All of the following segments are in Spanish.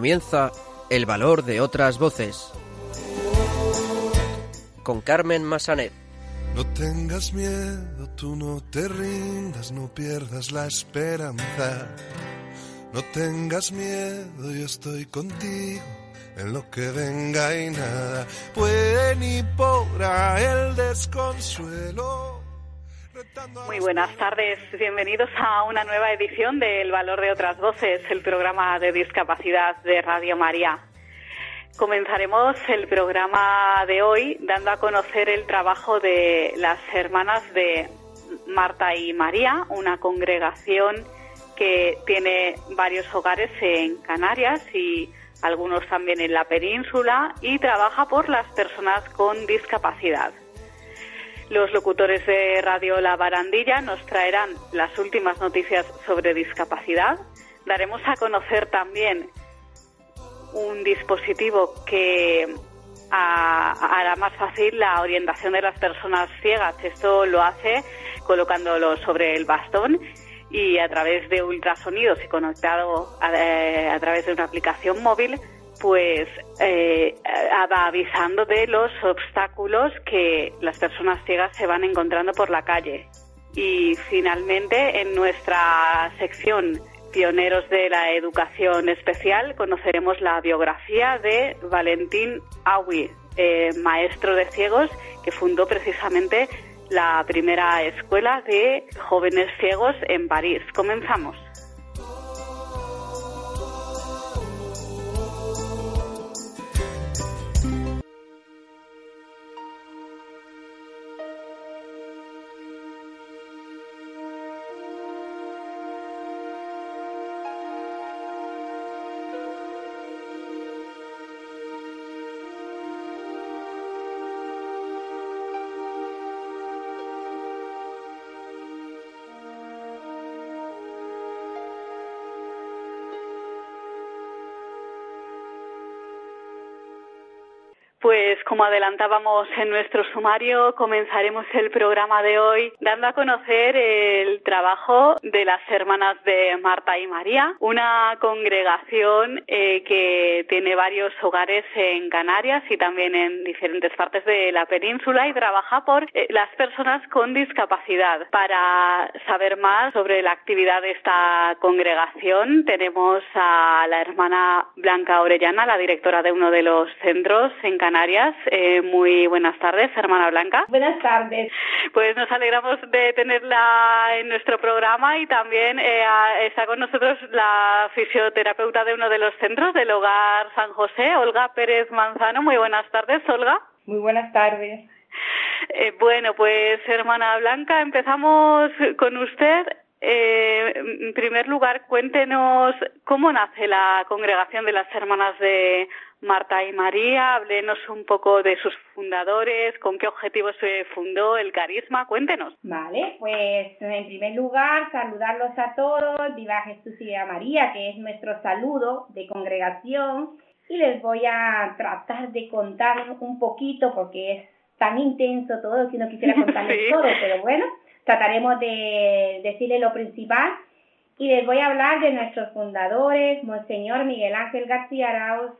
Comienza El valor de otras voces. Con Carmen Massanet. No tengas miedo, tú no te rindas, no pierdas la esperanza. No tengas miedo, yo estoy contigo en lo que venga y nada puede ni podrá el desconsuelo. Muy buenas tardes, bienvenidos a una nueva edición de El Valor de otras Voces, el programa de discapacidad de Radio María. Comenzaremos el programa de hoy dando a conocer el trabajo de las hermanas de Marta y María, una congregación que tiene varios hogares en Canarias y algunos también en la península y trabaja por las personas con discapacidad. Los locutores de Radio La Barandilla nos traerán las últimas noticias sobre discapacidad. Daremos a conocer también un dispositivo que hará más fácil la orientación de las personas ciegas. Esto lo hace colocándolo sobre el bastón y a través de ultrasonidos y conectado a, eh, través de una aplicación móvil, pues eh, avisando de los obstáculos que las personas ciegas se van encontrando por la calle. Y finalmente, en nuestra sección Pioneros de la Educación Especial, conoceremos la biografía de Valentín Aui, eh, maestro de ciegos que fundó precisamente la primera escuela de jóvenes ciegos en París. Comenzamos. Como adelantábamos en nuestro sumario, comenzaremos el programa de hoy dando a conocer el trabajo de las hermanas de Marta y María, una congregación eh, que tiene varios hogares en Canarias y también en diferentes partes de la península y trabaja por eh, las personas con discapacidad. Para saber más sobre la actividad de esta congregación, tenemos a la hermana Blanca Orellana, la directora de uno de los centros en Canarias Canarias. Eh, muy buenas tardes, hermana Blanca. Buenas tardes. Pues nos alegramos de tenerla en nuestro programa y también eh, está con nosotros la fisioterapeuta de uno de los centros del Hogar San José, Olga Pérez Manzano. Muy buenas tardes, Olga. Muy buenas tardes. Eh, bueno, pues hermana Blanca, empezamos con usted. Eh, en primer lugar, cuéntenos cómo nace la congregación de las hermanas de Marta y María, háblenos un poco de sus fundadores, con qué objetivo se fundó el carisma, cuéntenos. Vale, pues en primer lugar saludarlos a todos, viva Jesús y a María, que es nuestro saludo de congregación, y les voy a tratar de contar un poquito porque es tan intenso todo que no quisiera contarles todo, pero bueno, trataremos de decirles lo principal. Y les voy a hablar de nuestros fundadores, Monseñor Miguel Ángel García Arauz,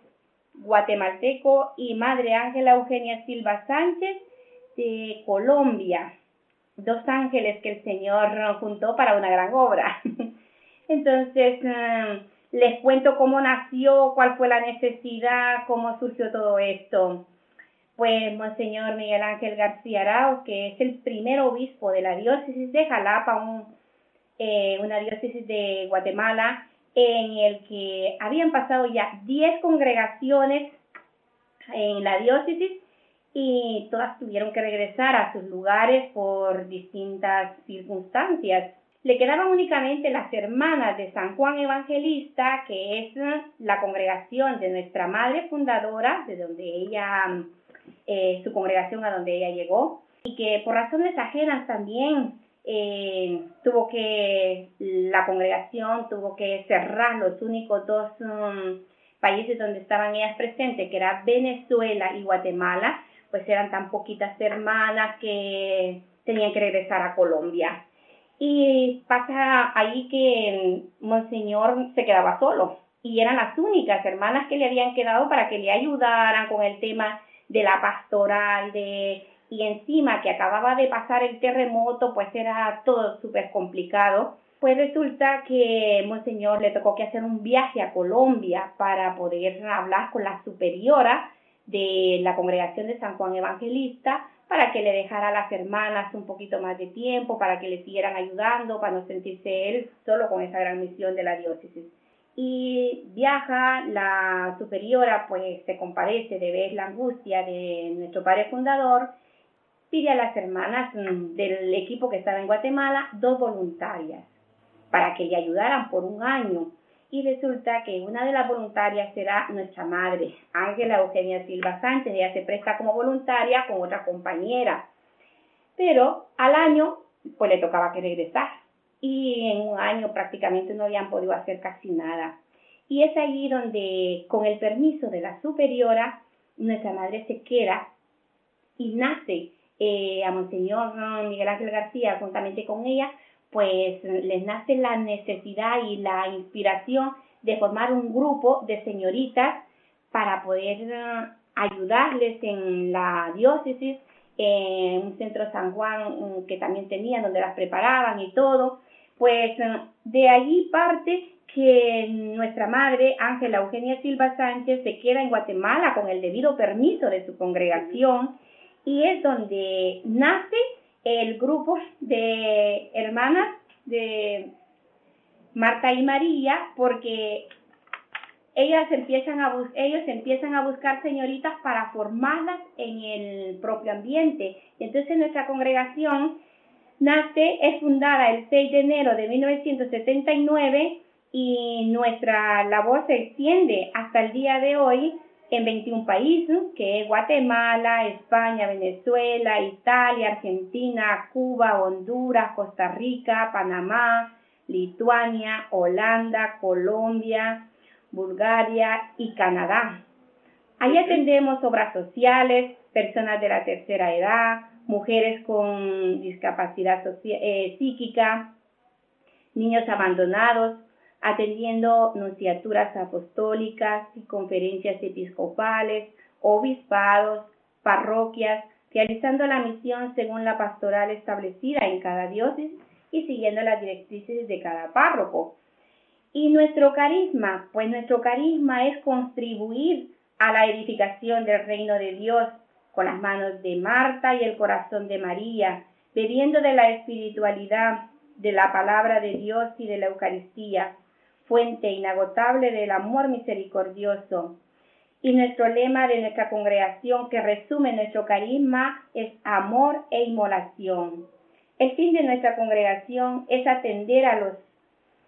guatemalteco y Madre Ángela Eugenia Silva Sánchez de Colombia. Dos ángeles que el Señor juntó para una gran obra. Entonces, eh, les cuento cómo nació, cuál fue la necesidad, cómo surgió todo esto. Pues Monseñor Miguel Ángel García Arao, que es el primer obispo de la diócesis de Jalapa, eh, una diócesis de Guatemala, en el que habían pasado ya 10 congregaciones en la diócesis y todas tuvieron que regresar a sus lugares por distintas circunstancias. Le quedaban únicamente las hermanas de San Juan Evangelista, que es la congregación de nuestra madre fundadora, de donde ella, eh, su congregación a donde ella llegó, y que por razones ajenas también eh, tuvo que, la congregación tuvo que cerrar los únicos dos um, países donde estaban ellas presentes, que era Venezuela y Guatemala, pues eran tan poquitas hermanas que tenían que regresar a Colombia. Y pasa ahí que Monseñor se quedaba solo. y eran las únicas hermanas que le habían quedado para que le ayudaran con el tema de la pastoral, de y encima que acababa de pasar el terremoto, pues era todo súper complicado. Pues resulta que Monseñor le tocó que hacer un viaje a Colombia para poder hablar con la superiora de la congregación de San Juan Evangelista para que le dejara a las hermanas un poquito más de tiempo, para que le siguieran ayudando, para no sentirse él solo con esa gran misión de la diócesis. Y viaja, la superiora pues se compadece de ver la angustia de nuestro padre fundador pide a las hermanas mm, del equipo que estaba en Guatemala dos voluntarias para que le ayudaran por un año. Y resulta que una de las voluntarias será nuestra madre, Ángela Eugenia Silva Sánchez. Ella se presta como voluntaria con otra compañera. Pero al año, pues le tocaba que regresar. Y en un año prácticamente no habían podido hacer casi nada. Y es allí donde, con el permiso de la superiora, nuestra madre se queda y nace eh, a Monseñor Miguel Ángel García, juntamente con ella, pues les nace la necesidad y la inspiración de formar un grupo de señoritas para poder ayudarles en la diócesis, en un centro San Juan mm, que también tenían, donde las preparaban y todo. Pues eh, de allí parte que nuestra madre, Ángela Eugenia Silva Sánchez, se queda en Guatemala con el debido permiso de su congregación y es donde nace el grupo de hermanas de Marta y María porque ellas empiezan a ellos empiezan a buscar señoritas para formarlas en el propio ambiente. Entonces nuestra congregación nace, es fundada el 6 de enero de 1979 y nuestra labor se extiende hasta el día de hoy en 21 países, que es Guatemala, España, Venezuela, Italia, Argentina, Cuba, Honduras, Costa Rica, Panamá, Lituania, Holanda, Colombia, Bulgaria y Canadá. Ahí atendemos obras sociales, personas de la tercera edad, mujeres con discapacidad eh, psíquica, niños abandonados, atendiendo nunciaturas apostólicas y conferencias episcopales, obispados, parroquias, realizando la misión según la pastoral establecida en cada diócesis y siguiendo las directrices de cada párroco. Y nuestro carisma, pues nuestro carisma es contribuir a la edificación del reino de Dios con las manos de Marta y el corazón de María, bebiendo de la espiritualidad, de la palabra de Dios y de la Eucaristía, fuente inagotable del amor misericordioso. Y nuestro lema de nuestra congregación que resume nuestro carisma es amor e inmolación. El fin de nuestra congregación es atender a los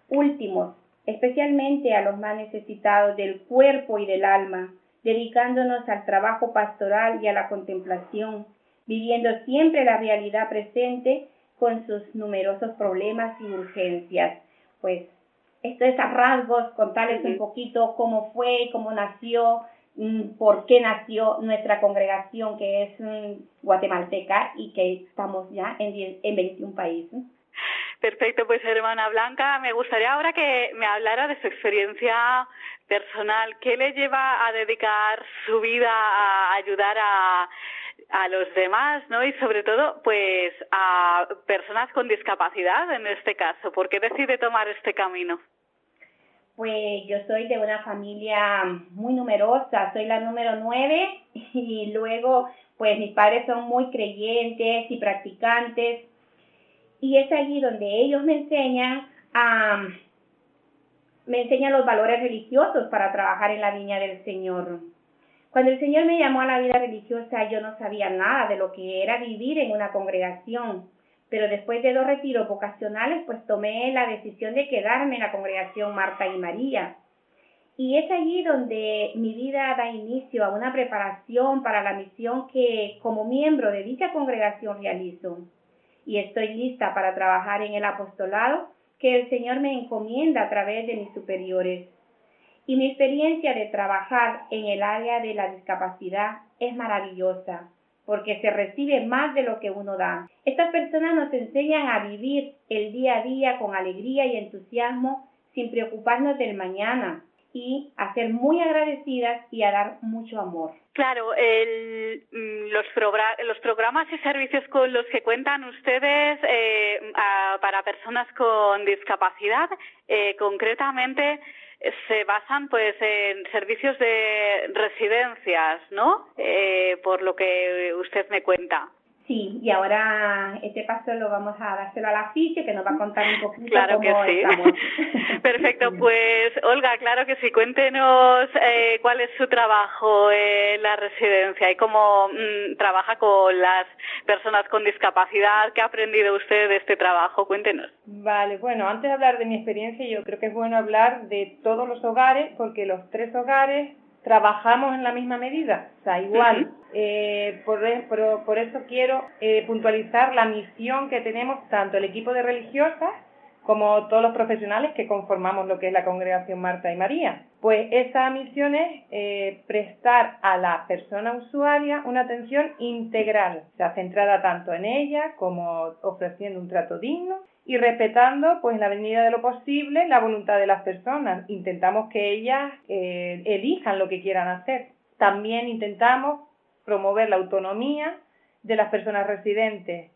últimos, especialmente a los más necesitados del cuerpo y del alma, dedicándonos al trabajo pastoral y a la contemplación, viviendo siempre la realidad presente con sus numerosos problemas y urgencias. Pues esto es a rasgos, contarles un poquito cómo fue, cómo nació, mm, por qué nació nuestra congregación que es mm, guatemalteca y que estamos ya en, en 21 países. Perfecto, pues hermana Blanca, me gustaría ahora que me hablara de su experiencia personal. ¿Qué le lleva a dedicar su vida a ayudar a, a los demás, ¿no? Y sobre todo, pues a personas con discapacidad en este caso. ¿Por qué decide tomar este camino? Pues yo soy de una familia muy numerosa, soy la número nueve y luego pues mis padres son muy creyentes y practicantes y es allí donde ellos me enseñan a me enseñan los valores religiosos para trabajar en la viña del Señor. Cuando el Señor me llamó a la vida religiosa, yo no sabía nada de lo que era vivir en una congregación pero después de dos retiros vocacionales, pues tomé la decisión de quedarme en la congregación Marta y María. Y es allí donde mi vida da inicio a una preparación para la misión que como miembro de dicha congregación realizo. Y estoy lista para trabajar en el apostolado que el Señor me encomienda a través de mis superiores. Y mi experiencia de trabajar en el área de la discapacidad es maravillosa porque se recibe más de lo que uno da. Estas personas nos enseñan a vivir el día a día con alegría y entusiasmo sin preocuparnos del mañana. Y a ser muy agradecidas y a dar mucho amor. Claro, el, mm, los, los programas y servicios con los que cuentan ustedes eh, para personas con discapacidad, eh, concretamente, se basan pues en servicios de residencias, ¿no? Eh, por lo que usted me cuenta. Sí, y ahora este paso lo vamos a dárselo a la FISE, que nos va a contar un poquito claro que sí. Perfecto, pues Olga, claro que sí, cuéntenos eh, cuál es su trabajo en la residencia y cómo mm, trabaja con las personas con discapacidad, qué ha aprendido usted de este trabajo, cuéntenos. Vale, bueno, antes de hablar de mi experiencia, yo creo que es bueno hablar de todos los hogares, porque los tres hogares trabajamos en la misma medida, o sea, igual. Eh, por, por, eso quiero eh, puntualizar la misión que tenemos tanto el equipo de religiosas como todos los profesionales que conformamos lo que es la congregación Marta y María. Pues esa misión es eh, prestar a la persona usuaria una atención integral, o sea, centrada tanto en ella como ofreciendo un trato digno y respetando, pues en la medida de lo posible, la voluntad de las personas. Intentamos que ellas eh, elijan lo que quieran hacer. También intentamos promover la autonomía de las personas residentes,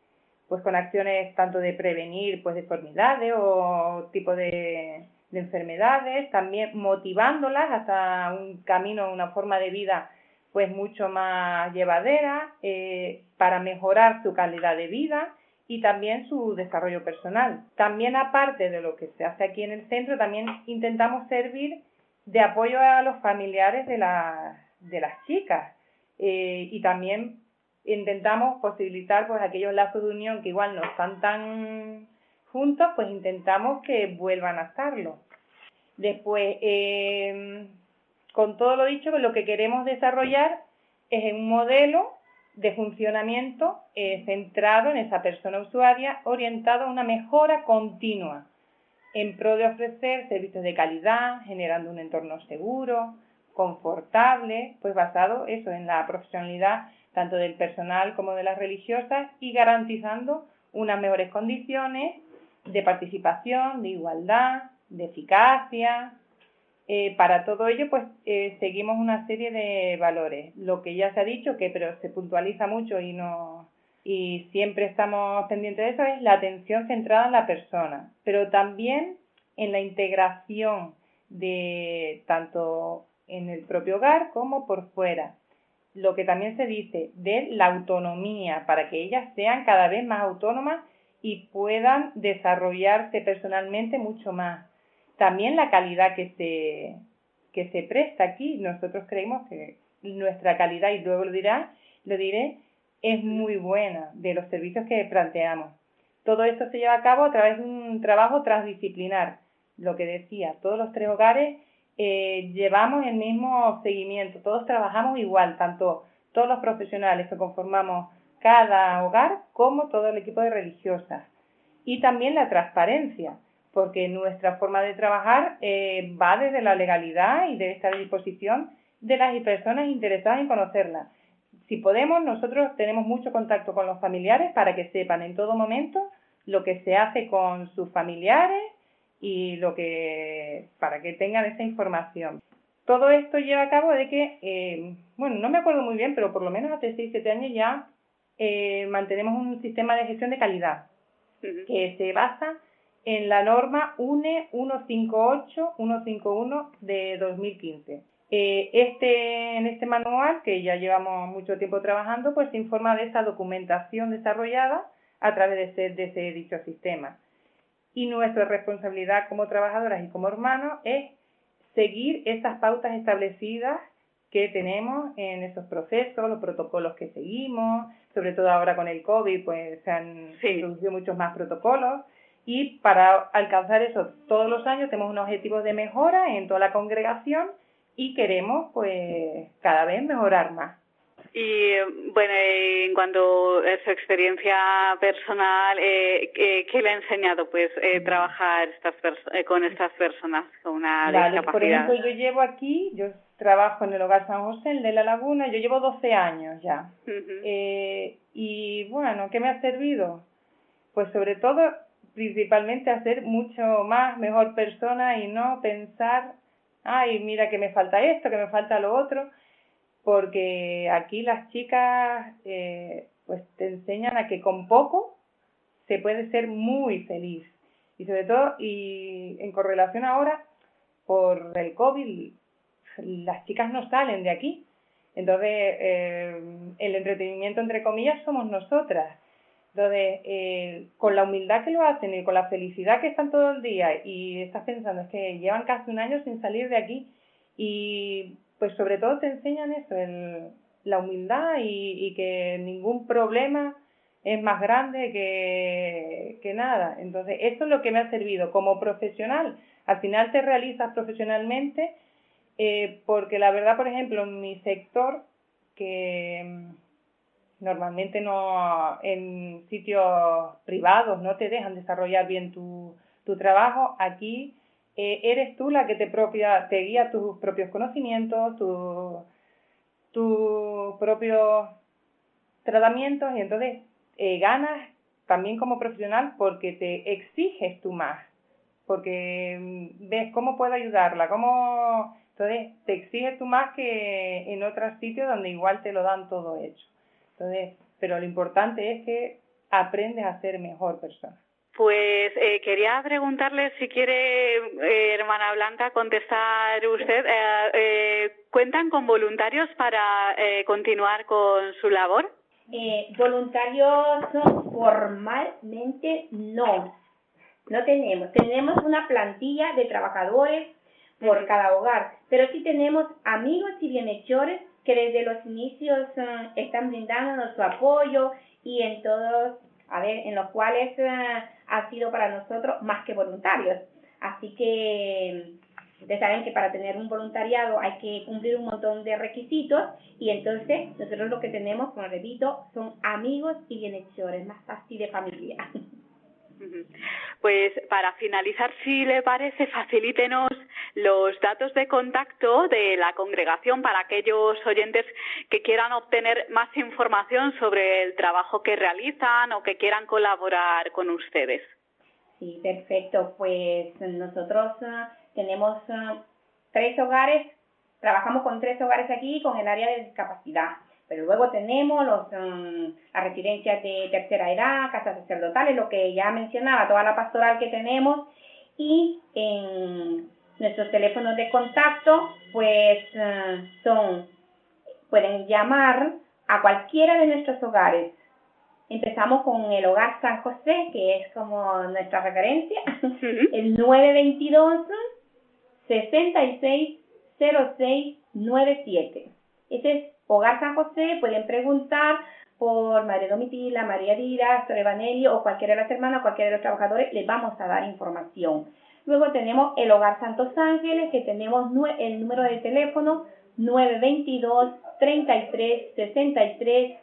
pues con acciones tanto de prevenir pues deformidades o tipo de, enfermedades, también motivándolas hasta un camino, una forma de vida pues mucho más llevadera eh, para mejorar su calidad de vida y también su desarrollo personal. También aparte de lo que se hace aquí en el centro, también intentamos servir de apoyo a los familiares de, de las chicas eh, y también intentamos posibilitar pues aquellos lazos de unión que igual no están tan juntos, pues intentamos que vuelvan a estarlo. Después, eh, con todo lo dicho, lo que queremos desarrollar es un modelo de funcionamiento eh, centrado en esa persona usuaria, orientado a una mejora continua, en pro de ofrecer servicios de calidad, generando un entorno seguro, confortable, pues basado eso en la profesionalidad tanto del personal como de las religiosas y garantizando unas mejores condiciones de participación, de igualdad, de eficacia, eh, para todo ello, pues eh, seguimos una serie de valores. Lo que ya se ha dicho, que pero se puntualiza mucho y no y siempre estamos pendientes de eso es la atención centrada en la persona, pero también en la integración de tanto en el propio hogar como por fuera. Lo que también se dice de la autonomía para que ellas sean cada vez más autónomas y puedan desarrollarse personalmente mucho más también la calidad que se, que se presta aquí. Nosotros creemos que nuestra calidad, y luego lo, dirá, lo diré, es muy buena de los servicios que planteamos. Todo esto se lleva a cabo a través de un trabajo transdisciplinar. Lo que decía, todos los tres hogares eh, llevamos el mismo seguimiento, todos trabajamos igual, tanto todos los profesionales que conformamos cada hogar como todo el equipo de religiosas. Y también la transparencia porque nuestra forma de trabajar eh, va desde la legalidad y debe estar a disposición de las personas interesadas en conocerla. Si podemos, nosotros tenemos mucho contacto con los familiares para que sepan en todo momento lo que se hace con sus familiares y lo que para que tengan esa información. Todo esto lleva a cabo de que, eh, bueno, no me acuerdo muy bien, pero por lo menos hace 6, 7 años ya eh, mantenemos un sistema de gestión de calidad que se basa en la norma UNE 158-151 de 2015. Eh, este, en este manual, que ya llevamos mucho tiempo trabajando, pues se informa de esa documentación desarrollada a través de ese, de ese dicho sistema. Y nuestra responsabilidad como trabajadoras y como hermanos es seguir esas pautas establecidas que tenemos en esos procesos, los protocolos que seguimos, sobre todo ahora con el COVID, pues se han introducido muchos más protocolos y para alcanzar eso todos los años tenemos unos objetivos de mejora en toda la congregación y queremos pues cada vez mejorar más. Y bueno, en cuanto a su experiencia personal, eh, ¿qué le ha enseñado pues eh, trabajar estas eh, con estas personas con una discapacidad? Por ejemplo, yo llevo aquí, yo trabajo en el Hogar San José, el de La Laguna, yo llevo 12 años ya. eh, y bueno, ¿qué me ha servido? Pues sobre todo principalmente a ser mucho más mejor persona y no pensar ay, mira que me falta esto, que me falta lo otro, porque aquí las chicas eh, pues te enseñan a que con poco se puede ser muy feliz. Y sobre todo, y en correlación ahora, por el COVID, las chicas no salen de aquí. Entonces, eh, el entretenimiento, entre comillas, somos nosotras. Entonces, eh, con la humildad que lo hacen y con la felicidad que están todo el día y estás pensando, es que llevan casi un año sin salir de aquí y pues sobre todo te enseñan eso, el, la humildad y, que ningún problema es más grande que, que nada. Entonces, esto es lo que me ha servido como profesional. Al final te realizas profesionalmente eh, porque la verdad, por ejemplo, en mi sector, que normalmente no en sitios privados no te dejan desarrollar bien tu, tu trabajo, aquí eh, eres tú la que te, propia, te guía tus propios conocimientos, tus tu propios tratamientos y entonces eh, ganas también como profesional porque te exiges tú más, porque mm, ves cómo puedo ayudarla, cómo... Entonces te exiges tú más que en otros sitios donde igual te lo dan todo hecho. Entonces, pero lo importante es que aprendes a ser mejor persona. Pues eh, quería preguntarle si quiere, eh, hermana Blanca, contestar usted. Eh, ¿Cuentan con voluntarios para continuar con su labor? voluntarios formalmente no, no tenemos. Tenemos una plantilla de trabajadores por cada hogar, pero sí tenemos amigos y bienhechores que desde los inicios uh, están brindándonos su apoyo y en todos, a ver, en los cuales uh, ha sido para nosotros más que voluntarios. Así que ustedes saben que para tener un voluntariado hay que cumplir un montón de requisitos y entonces nosotros lo que tenemos, como repito, son amigos y bienhechores, más así de familia. Pues para finalizar, si le parece, facilítenos los datos de contacto de la congregación para aquellos oyentes que quieran obtener más información sobre el trabajo que realizan o que quieran colaborar con ustedes. Sí, perfecto. Pues nosotros ah, tenemos ah, tres hogares, trabajamos con tres hogares aquí con el área de discapacidad. Pero luego tenemos los, mm, las residencias de tercera edad, casas sacerdotales, lo que ya mencionaba, toda la pastoral que tenemos. Y en nuestros teléfonos de contacto, pues ah, son, pueden llamar a cualquiera de nuestros hogares. Empezamos con el hogar San José, que es como nuestra referencia, el 922 660697. Ese es Hogar San José, pueden preguntar por María Domitila, María Dira, Evanelli o cualquiera de las hermanas, cualquiera de los trabajadores, les vamos a dar información. Luego tenemos el Hogar Santos Ángeles, que tenemos el número de teléfono 922 33 63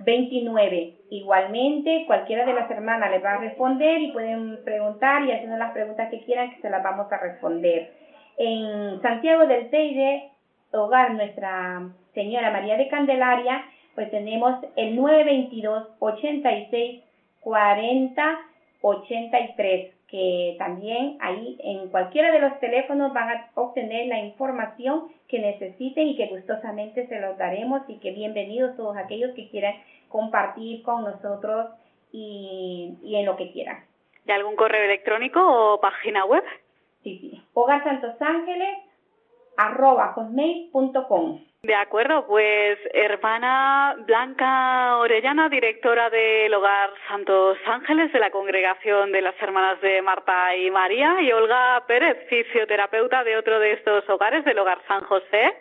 29. Igualmente, cualquiera de las hermanas les va a responder y pueden preguntar y haciendo las preguntas que quieran que se las vamos a responder. En Santiago del Teide hogar Nuestra Señora María de Candelaria, pues tenemos el 922 86 40 83, que también ahí en cualquiera de los teléfonos van a obtener la información que necesiten y que gustosamente se los daremos y que bienvenidos todos aquellos que quieran compartir con nosotros y, y en lo que quieran. ¿Y algún correo electrónico o página web? Sí, sí. Hogar Santos Ángeles arroba hotmail.com. De acuerdo, pues hermana Blanca Orellana, directora del Hogar Santos Ángeles de la Congregación de las Hermanas de Marta y María, y Olga Pérez, fisioterapeuta de otro de estos hogares del Hogar San José.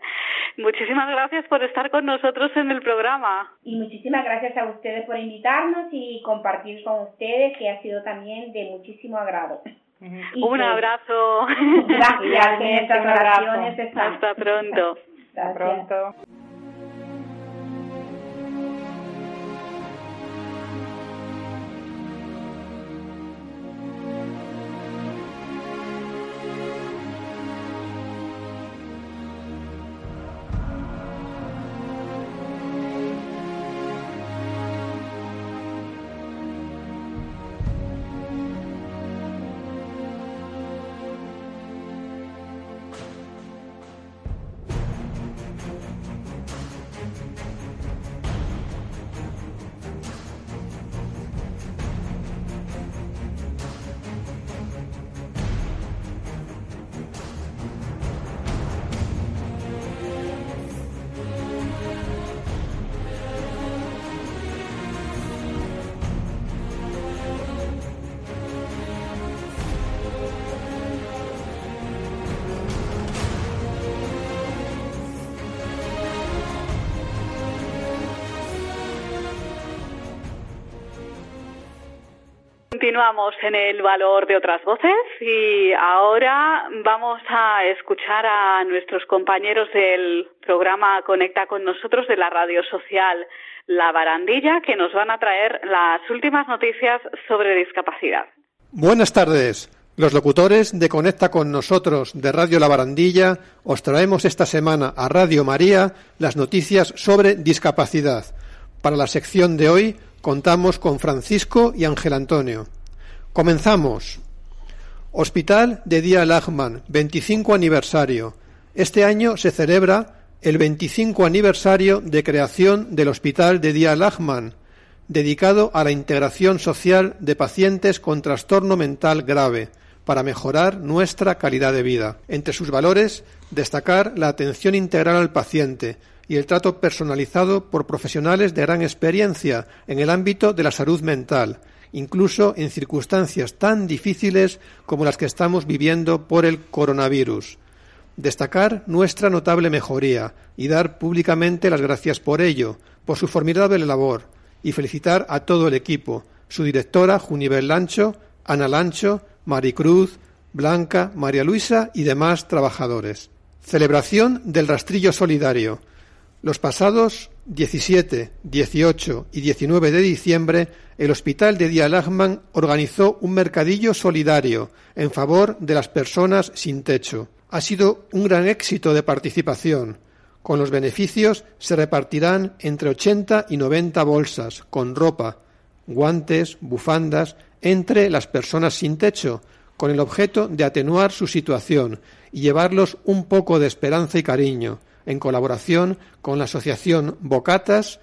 Muchísimas gracias por estar con nosotros en el programa. Y muchísimas gracias a ustedes por invitarnos y compartir con ustedes, que ha sido también de muchísimo agrado. Un abrazo. Gracias, Hasta pronto. Hasta pronto. Continuamos en el valor de otras voces y ahora vamos a escuchar a nuestros compañeros del programa Conecta con nosotros de la radio social La Barandilla que nos van a traer las últimas noticias sobre discapacidad. Buenas tardes. Los locutores de Conecta con nosotros de Radio La Barandilla os traemos esta semana a Radio María las noticias sobre discapacidad. Para la sección de hoy contamos con Francisco y Ángel Antonio. Comenzamos. Hospital de Día Lachman, 25 aniversario. Este año se celebra el 25 aniversario de creación del Hospital de Día Lachman, dedicado a la integración social de pacientes con trastorno mental grave para mejorar nuestra calidad de vida. Entre sus valores, destacar la atención integral al paciente y el trato personalizado por profesionales de gran experiencia en el ámbito de la salud mental, incluso en circunstancias tan difíciles como las que estamos viviendo por el coronavirus. Destacar nuestra notable mejoría y dar públicamente las gracias por ello, por su formidable labor, y felicitar a todo el equipo, su directora Junivel Lancho, Ana Lancho, Maricruz, Blanca, María Luisa y demás trabajadores. Celebración del rastrillo solidario. Los pasados 17, 18 y 19 de diciembre, el Hospital de Día Lachman organizó un mercadillo solidario en favor de las personas sin techo. Ha sido un gran éxito de participación. Con los beneficios se repartirán entre 80 y 90 bolsas con ropa, guantes, bufandas entre las personas sin techo, con el objeto de atenuar su situación y llevarlos un poco de esperanza y cariño, en colaboración con la asociación Bocatas,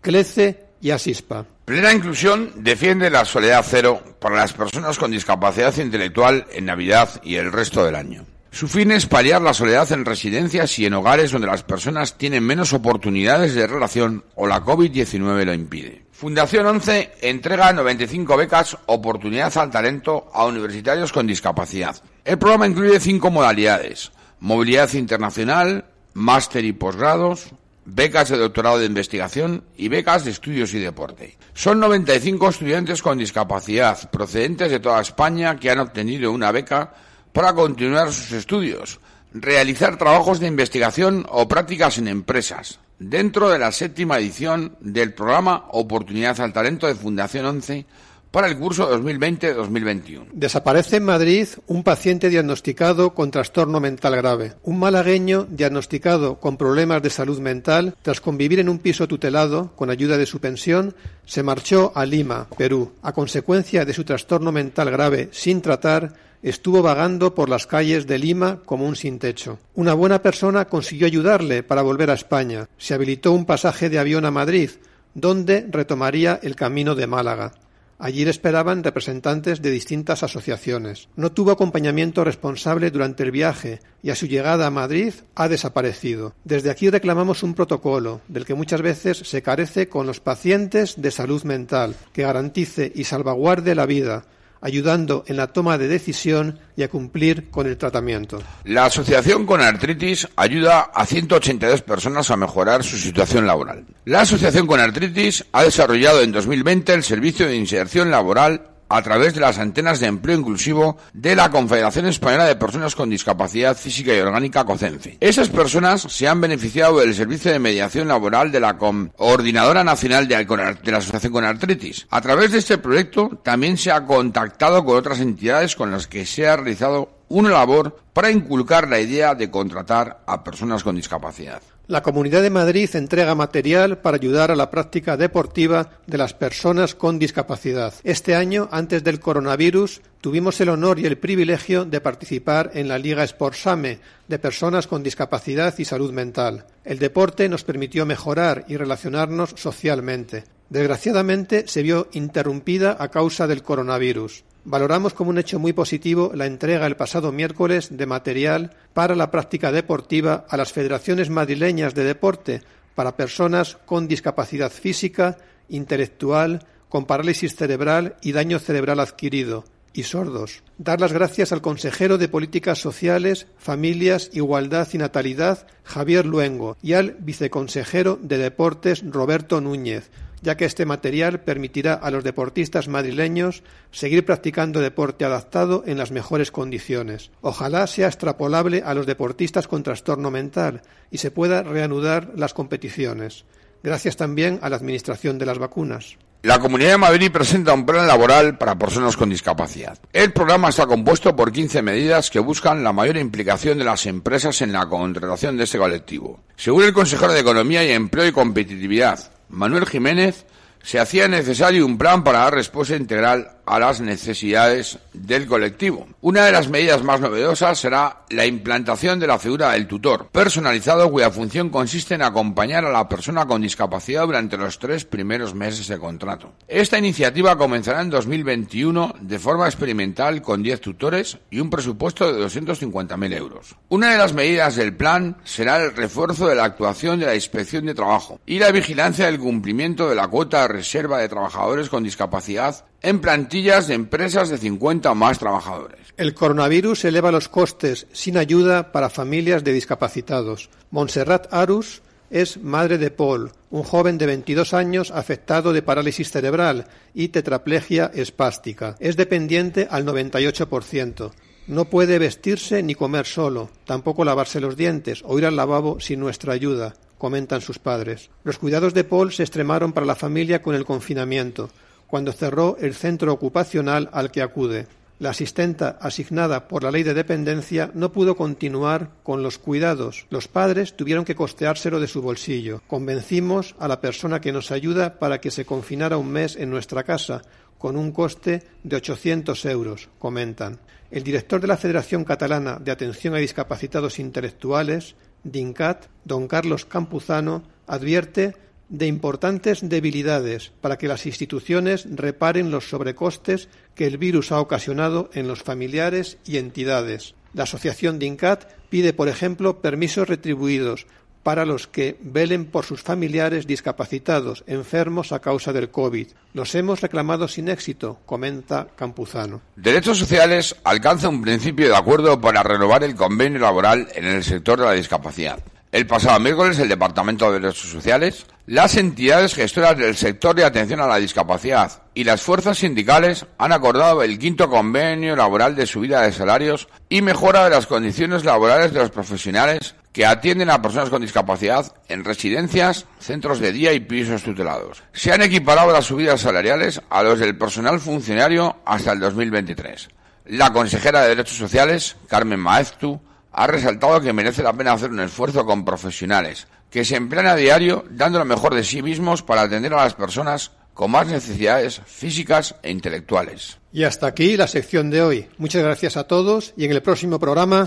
Clece y Asispa. Plena Inclusión defiende la soledad cero para las personas con discapacidad intelectual en Navidad y el resto del año. Su fin es paliar la soledad en residencias y en hogares donde las personas tienen menos oportunidades de relación o la COVID-19 lo impide. Fundación 11 entrega 95 becas Oportunidad al Talento a universitarios con discapacidad. El programa incluye cinco modalidades. Movilidad internacional, máster y posgrados, becas de doctorado de investigación y becas de estudios y deporte. Son 95 estudiantes con discapacidad procedentes de toda España que han obtenido una beca para continuar sus estudios, realizar trabajos de investigación o prácticas en empresas, dentro de la séptima edición del programa Oportunidad al Talento de Fundación 11 para el curso 2020-2021. Desaparece en Madrid un paciente diagnosticado con trastorno mental grave. Un malagueño diagnosticado con problemas de salud mental, tras convivir en un piso tutelado con ayuda de su pensión, se marchó a Lima, Perú. A consecuencia de su trastorno mental grave sin tratar, estuvo vagando por las calles de Lima como un sin techo. Una buena persona consiguió ayudarle para volver a España. Se habilitó un pasaje de avión a Madrid, donde retomaría el camino de Málaga. Allí le esperaban representantes de distintas asociaciones. No tuvo acompañamiento responsable durante el viaje y a su llegada a Madrid ha desaparecido. Desde aquí reclamamos un protocolo del que muchas veces se carece con los pacientes de salud mental, que garantice y salvaguarde la vida, ayudando en la toma de decisión y a cumplir con el tratamiento. La Asociación con Artritis ayuda a 182 personas a mejorar su situación laboral. La Asociación con Artritis ha desarrollado en 2020 el servicio de inserción laboral a través de las antenas de empleo inclusivo de la Confederación Española de Personas con Discapacidad Física y Orgánica COCENFE. Esas personas se han beneficiado del servicio de mediación laboral de la Coordinadora Nacional de, la Asociación con Artritis. A través de este proyecto también se ha contactado con otras entidades con las que se ha realizado una labor para inculcar la idea de contratar a personas con discapacidad. La Comunidad de Madrid entrega material para ayudar a la práctica deportiva de las personas con discapacidad. Este año, antes del coronavirus, tuvimos el honor y el privilegio de participar en la Liga Sportsame de personas con discapacidad y salud mental. El deporte nos permitió mejorar y relacionarnos socialmente. Desgraciadamente se vio interrumpida a causa del coronavirus. Valoramos como un hecho muy positivo la entrega el pasado miércoles de material para la práctica deportiva a las federaciones madrileñas de deporte para personas con discapacidad física, intelectual, con parálisis cerebral y daño cerebral adquirido, y sordos. Dar las gracias al consejero de Políticas Sociales, Familias, Igualdad y Natalidad, Javier Luengo, y al viceconsejero de Deportes, Roberto Núñez, ya que este material permitirá a los deportistas madrileños seguir practicando deporte adaptado en las mejores condiciones. Ojalá sea extrapolable a los deportistas con trastorno mental y se pueda reanudar las competiciones. Gracias también a la Administración de las vacunas. La Comunidad de Madrid presenta un plan laboral para personas con discapacidad. El programa está compuesto por 15 medidas que buscan la mayor implicación de las empresas en la contratación de este colectivo. Según el consejero de Economía y Empleo y Competitividad, Manuel Jiménez, se hacía necesario un plan para dar respuesta integral a las necesidades del colectivo. Una de las medidas más novedosas será la implantación de la figura del tutor, personalizado cuya función consiste en acompañar a la persona con discapacidad durante los tres primeros meses de contrato. Esta iniciativa comenzará en 2021 de forma experimental con 10 tutores y un presupuesto de 250.000 euros. Una de las medidas del plan será el refuerzo de la actuación de la inspección de trabajo y la vigilancia del cumplimiento de la cuota de reserva de trabajadores con discapacidad en plantillas de empresas de 50 o más trabajadores. El coronavirus eleva los costes sin ayuda para familias de discapacitados. Montserrat Arus es madre de Paul, un joven de 22 años afectado de parálisis cerebral y tetraplegia espástica. Es dependiente al 98%. No puede vestirse ni comer solo, tampoco lavarse los dientes o ir al lavabo sin nuestra ayuda, comentan sus padres. Los cuidados de Paul se extremaron para la familia con el confinamiento cuando cerró el centro ocupacional al que acude. La asistenta asignada por la ley de dependencia no pudo continuar con los cuidados. Los padres tuvieron que costeárselo de su bolsillo. Convencimos a la persona que nos ayuda para que se confinara un mes en nuestra casa, con un coste de 800 euros, comentan. El director de la Federación Catalana de Atención a Discapacitados Intelectuales, DINCAT, don Carlos Campuzano, advierte de importantes debilidades para que las instituciones reparen los sobrecostes que el virus ha ocasionado en los familiares y entidades. La asociación DINCAT pide, por ejemplo, permisos retribuidos para los que velen por sus familiares discapacitados, enfermos a causa del COVID. Los hemos reclamado sin éxito, comenta Campuzano. Derechos Sociales alcanza un principio de acuerdo para renovar el convenio laboral en el sector de la discapacidad. El pasado miércoles, el Departamento de Derechos Sociales, las entidades gestoras del sector de atención a la discapacidad y las fuerzas sindicales han acordado el quinto convenio laboral de subida de salarios y mejora de las condiciones laborales de los profesionales que atienden a personas con discapacidad en residencias, centros de día y pisos tutelados. Se han equiparado las subidas salariales a los del personal funcionario hasta el 2023. La consejera de Derechos Sociales, Carmen Maeztu, ha resaltado que merece la pena hacer un esfuerzo con profesionales que se emplean a diario dando lo mejor de sí mismos para atender a las personas con más necesidades físicas e intelectuales. Y hasta aquí la sección de hoy. Muchas gracias a todos y en el próximo programa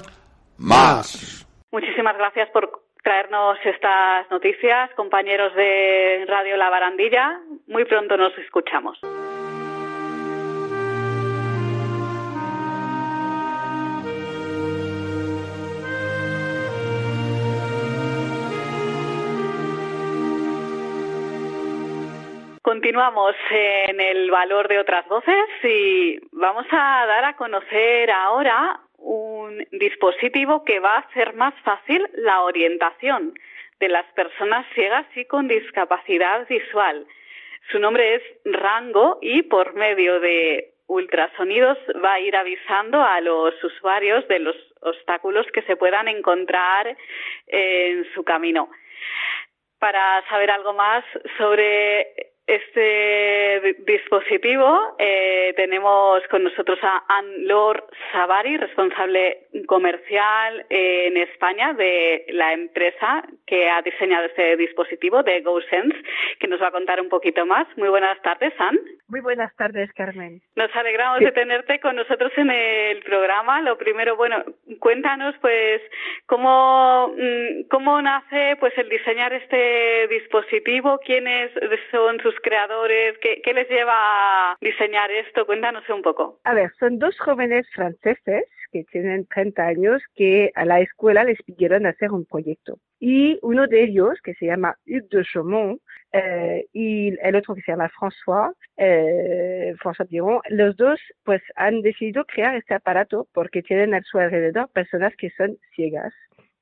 más. Muchísimas gracias por traernos estas noticias, compañeros de Radio La Barandilla. Muy pronto nos escuchamos. Continuamos en el valor de otras voces y vamos a dar a conocer ahora un dispositivo que va a hacer más fácil la orientación de las personas ciegas y con discapacidad visual. Su nombre es Rango y por medio de ultrasonidos va a ir avisando a los usuarios de los obstáculos que se puedan encontrar en su camino. Para saber algo más sobre este dispositivo eh, tenemos con nosotros a Anne-Laure Savari, responsable comercial en España de la empresa que ha diseñado este dispositivo de GoSense, que nos va a contar un poquito más. Muy buenas tardes, Anne. Muy buenas tardes, Carmen. Nos alegramos de tenerte con nosotros en el programa. Lo primero, bueno, cuéntanos, pues, cómo, mm, cómo nace, pues, el diseñar este dispositivo, quiénes son sus creadores? ¿Qué, ¿Qué, les lleva a diseñar esto? Cuéntanos un poco. A ver, son dos jóvenes franceses que tienen 30 años que a la escuela les pidieron hacer un proyecto. Y uno de ellos, que se llama Hugues de Chaumont, eh, y el otro que se llama François, eh, François Piron, los dos pues han decidido crear este aparato porque tienen a su alrededor personas que son ciegas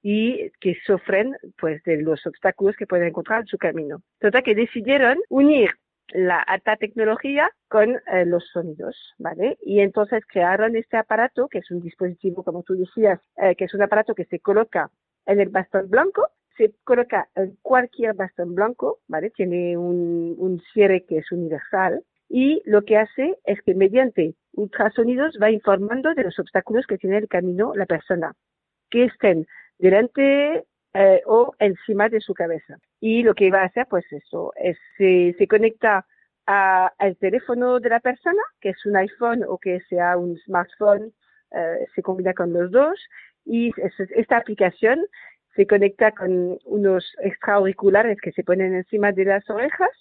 y que sufren pues de los obstáculos que pueden encontrar en su camino. Total que decidieron unir la alta tecnología con eh, los sonidos, ¿vale? Y entonces crearon este aparato, que es un dispositivo, como tú decías, eh, que es un aparato que se coloca en el bastón blanco, se coloca en cualquier bastón blanco, ¿vale? Tiene un, un cierre que es universal y lo que hace es que mediante ultrasonidos va informando de los obstáculos que tiene el camino la persona, que estén delante eh, o encima de su cabeza. Y lo que va a hacer, pues eso, es se, se conecta al teléfono de la persona, que es un iPhone o que sea un smartphone, eh, se combina con los dos y esta aplicación se conecta con unos extraauriculares que se ponen encima de las orejas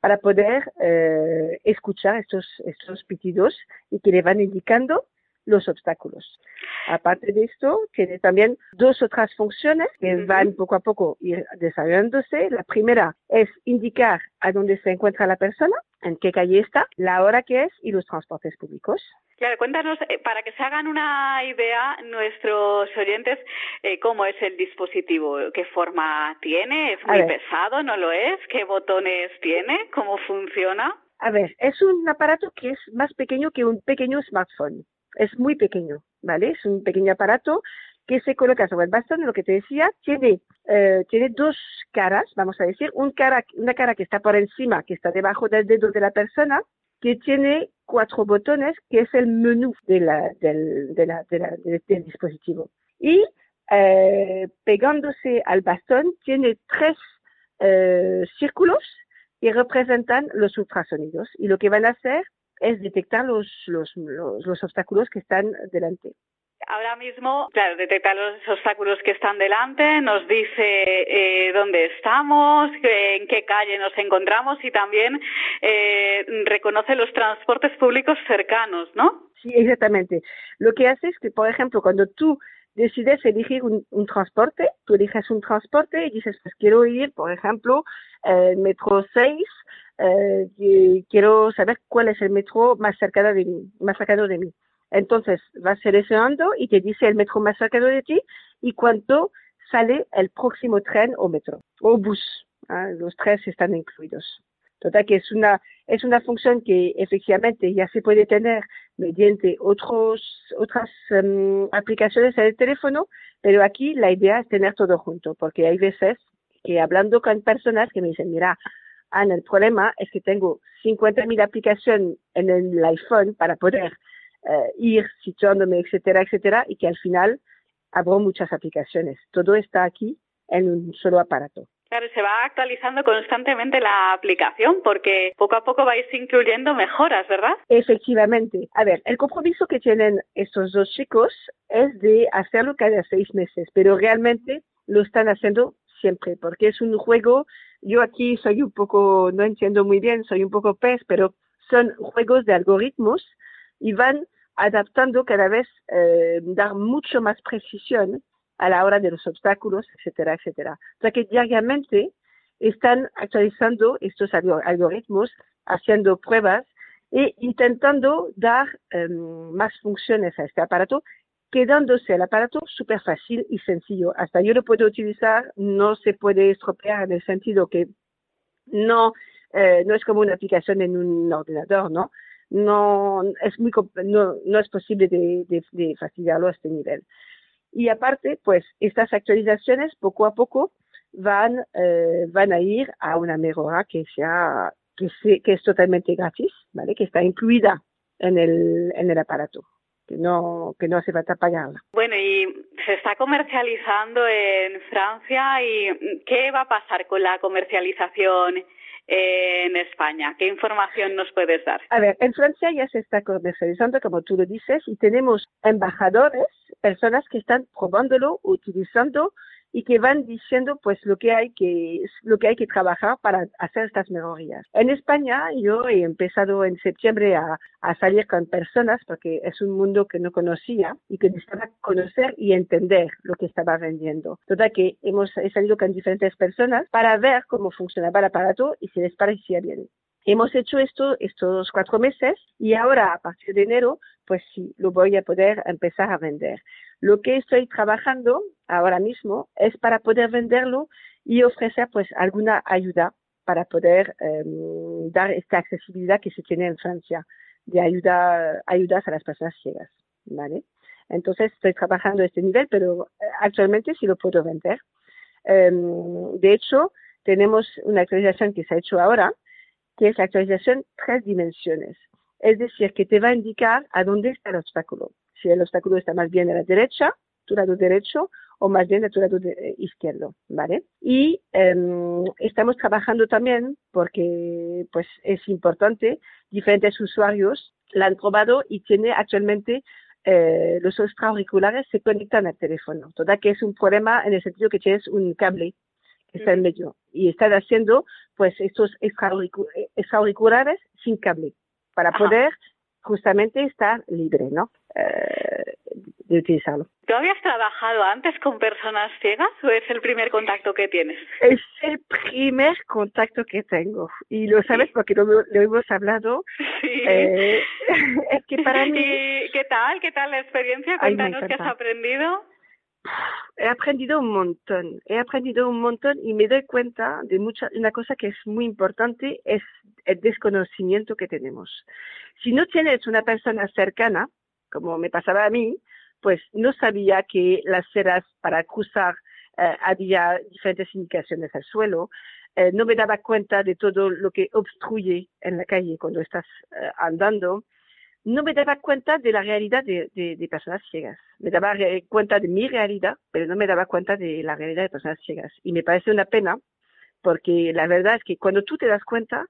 para poder eh, escuchar estos, estos pitidos y que le van indicando los obstáculos. Aparte de esto, tiene también dos otras funciones que van poco a poco ir desarrollándose. La primera es indicar a dónde se encuentra la persona, en qué calle está, la hora que es y los transportes públicos. Claro, cuéntanos, eh, para que se hagan una idea nuestros oyentes, eh, cómo es el dispositivo, qué forma tiene, es muy pesado, no lo es, qué botones tiene, cómo funciona. A ver, es un aparato que es más pequeño que un pequeño smartphone es muy pequeño, ¿vale? Es un pequeño aparato que se coloca sobre el bastón, lo que te decía, tiene, eh, tiene dos caras, vamos a decir, un cara, una cara que está por encima, que está debajo del dedo de la persona, que tiene cuatro botones, que es el menú de del, del dispositivo. Y eh, pegándose al bastón, tiene tres eh, círculos que representan los ultrasonidos. Y lo que van a hacer es detectar los, los, los, obstáculos que están delante. Ahora mismo, claro, detecta los obstáculos que están delante, nos dice eh, dónde estamos, en qué calle nos encontramos y también eh, reconoce los transportes públicos cercanos, ¿no? Sí, exactamente. Lo que hace es que, por ejemplo, cuando tú decides elegir un, un transporte, tú eliges un transporte y dices, pues quiero ir, por ejemplo, el metro 6 eh, quiero saber cuál es el metro más cercano de mí, más cercano de mí. Entonces vas seleccionando y te dice el metro más cercano de ti y cuánto sale el próximo tren o metro o bus. ¿ah? Los tres están incluidos. Total que es una es una función que efectivamente ya se puede tener mediante otros otras em, aplicaciones en el teléfono, pero aquí la idea es tener todo junto, porque hay veces que hablando con personas que me dicen, mira, Ana, el problema es que tengo 50.000 aplicaciones en el iPhone para poder eh, ir situándome, etcétera, etcétera, y que al final abro muchas aplicaciones. Todo está aquí en un solo aparato. Claro, se va actualizando constantemente la aplicación porque poco a poco vais incluyendo mejoras, ¿verdad? Efectivamente. A ver, el compromiso que tienen estos dos chicos es de hacerlo cada seis meses, pero realmente lo están haciendo siempre porque es un juego yo aquí soy un poco, no entiendo muy bien, soy un poco pez, pero son juegos de algoritmos y van adaptando cada vez, eh, dar mucho más precisión a la hora de los obstáculos, etcétera, etcétera. O sea que diariamente están actualizando estos algoritmos, haciendo pruebas e intentando dar em, más funciones a este aparato quedándose el aparato súper fácil y sencillo. Hasta yo lo puedo utilizar, no se puede estropear en el sentido que no, eh, no es como una aplicación en un ordenador, ¿no? No es, muy, no, no es posible de, fastidiarlo a este nivel. Y aparte, pues estas actualizaciones poco a poco van, eh, van a ir a una mejora que sea que es totalmente gratis, ¿vale? Que está incluida en el, en el aparato que no, que no hace falta pagarla. Bueno, y se está comercializando en Francia y ¿qué va a pasar con la comercialización en España? ¿Qué información nos puedes dar? A ver, en Francia ya se está comercializando, como tú lo dices, y tenemos embajadores, personas que están probándolo, utilizando y que van diciendo pues lo que hay que lo que hay que trabajar para hacer estas mejorías. En España yo he empezado en septiembre a, a salir con personas porque es un mundo que no conocía y que necesitaba conocer y entender lo que estaba vendiendo. Total que hemos he salido con diferentes personas para ver cómo funcionaba el aparato y si les parecía bien. Hemos hecho esto estos cuatro meses y ahora a partir de enero, pues sí, lo voy a poder empezar a vender. Lo que estoy trabajando ahora mismo es para poder venderlo y ofrecer pues alguna ayuda para poder em, dar esta accesibilidad que se tiene en Francia de ayuda, ayudas a las personas ciegas, ¿vale? Entonces estoy trabajando a este nivel, pero eh, actualmente sí lo puedo vender. Em, de hecho, tenemos una actualización que se ha hecho ahora, que es la actualización tres dimensiones. Es decir, que te va a indicar a dónde está el obstáculo. Si el obstáculo está más bien a la derecha, tu lado derecho, o más bien a tu lado eh, izquierdo, ¿vale? Y em, estamos trabajando también porque, pues, es importante, diferentes usuarios la han probado y tiene actualmente eh, los extraauriculares se conectan al teléfono. Toda que es un problema en el sentido que tienes un cable que está en medio y están haciendo pues estos extraauriculares sin cable para poder justamente estar libre, ¿no? Eh, de utilizarlo. ¿Tú habías trabajado antes con personas ciegas o es el primer contacto que tienes? Es el primer contacto que tengo y lo sabes porque lo, hemos hablado. Sí. Eh, es que para mí. ¿Y qué tal? ¿Qué tal la experiencia? Cuéntanos qué has aprendido. He aprendido un montón, he aprendido un montón y me doy cuenta de mucha, una cosa que es muy importante, es el desconocimiento que tenemos. Si no tienes una persona cercana, como me pasaba a mí, pues no sabía que las ceras para cruzar eh, había diferentes indicaciones al suelo, eh, no me daba cuenta de todo lo que obstruye en la calle cuando estás eh, andando, no me daba cuenta de la realidad de, personas ciegas. Me daba cuenta de mi realidad, pero no me daba cuenta de la realidad de personas ciegas. Y me parece una pena, porque la verdad es que cuando tú te das cuenta,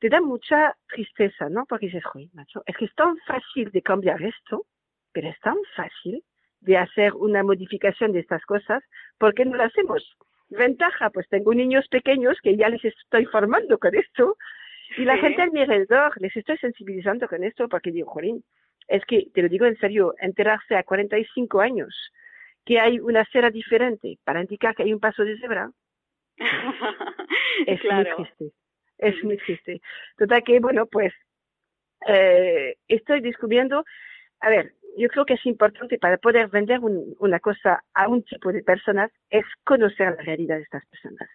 te da mucha tristeza, ¿no? Porque dices, joder, macho, es que es tan fácil de cambiar esto, pero es tan fácil de hacer una modificación de estas cosas, ¿por qué no lo hacemos? Ventaja, pues tengo niños pequeños que ya les estoy formando con esto, y la gente a mi alrededor les estoy sensibilizando con esto porque digo, Jolín, es que, te lo digo en serio, enterarse a 45 años que hay una acera diferente para indicar que hay un paso de cebra, es muy triste. Es muy triste. Total que, bueno, pues eh, estoy descubriendo, a ver, yo creo que es importante para poder vender una cosa a un tipo de personas es conocer la realidad de estas personas.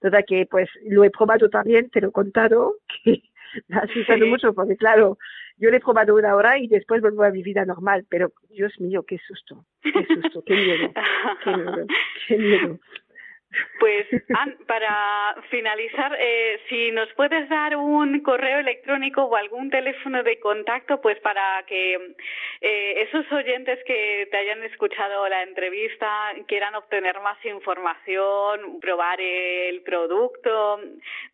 Toda que pues lo he probado también, te lo he contado, que me ha asustado mucho porque claro, yo lo he probado una hora y después vuelvo a mi vida normal, pero Dios mío, qué susto, qué susto, qué miedo, qué miedo, qué miedo. Pues, para finalizar, eh, si nos puedes dar un correo electrónico o algún teléfono de contacto, pues para que eh, esos oyentes que te hayan escuchado la entrevista quieran obtener más información, probar el producto,